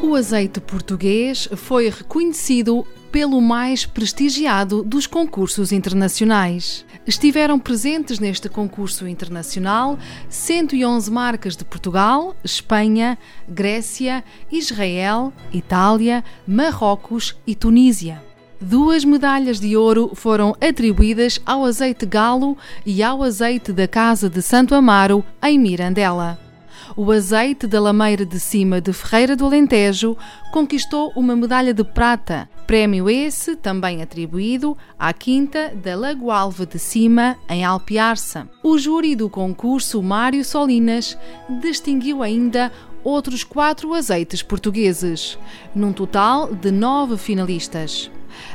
O azeite português foi reconhecido pelo mais prestigiado dos concursos internacionais. Estiveram presentes neste concurso internacional 111 marcas de Portugal, Espanha, Grécia, Israel, Itália, Marrocos e Tunísia. Duas medalhas de ouro foram atribuídas ao azeite galo e ao azeite da Casa de Santo Amaro, em Mirandela o azeite da Lameira de Cima de Ferreira do Alentejo conquistou uma medalha de prata, prémio esse também atribuído à Quinta da Lagoalva de Cima, em Alpiarça. O júri do concurso Mário Solinas distinguiu ainda outros quatro azeites portugueses, num total de nove finalistas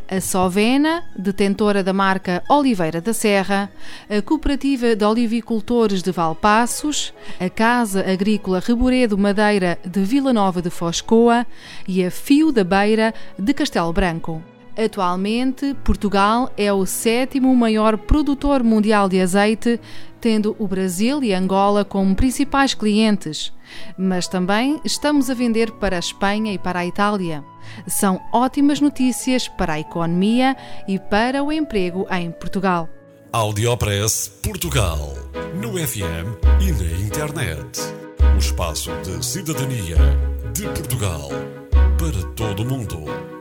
a Sovena, detentora da marca Oliveira da Serra, a Cooperativa de Olivicultores de Valpassos, a Casa Agrícola Reboredo Madeira de Vila Nova de Foscoa e a Fio da Beira de Castelo Branco. Atualmente, Portugal é o sétimo maior produtor mundial de azeite, tendo o Brasil e Angola como principais clientes. Mas também estamos a vender para a Espanha e para a Itália. São ótimas notícias para a economia e para o emprego em Portugal. Audiopress Portugal. No FM e na internet. O espaço de cidadania de Portugal para todo o mundo.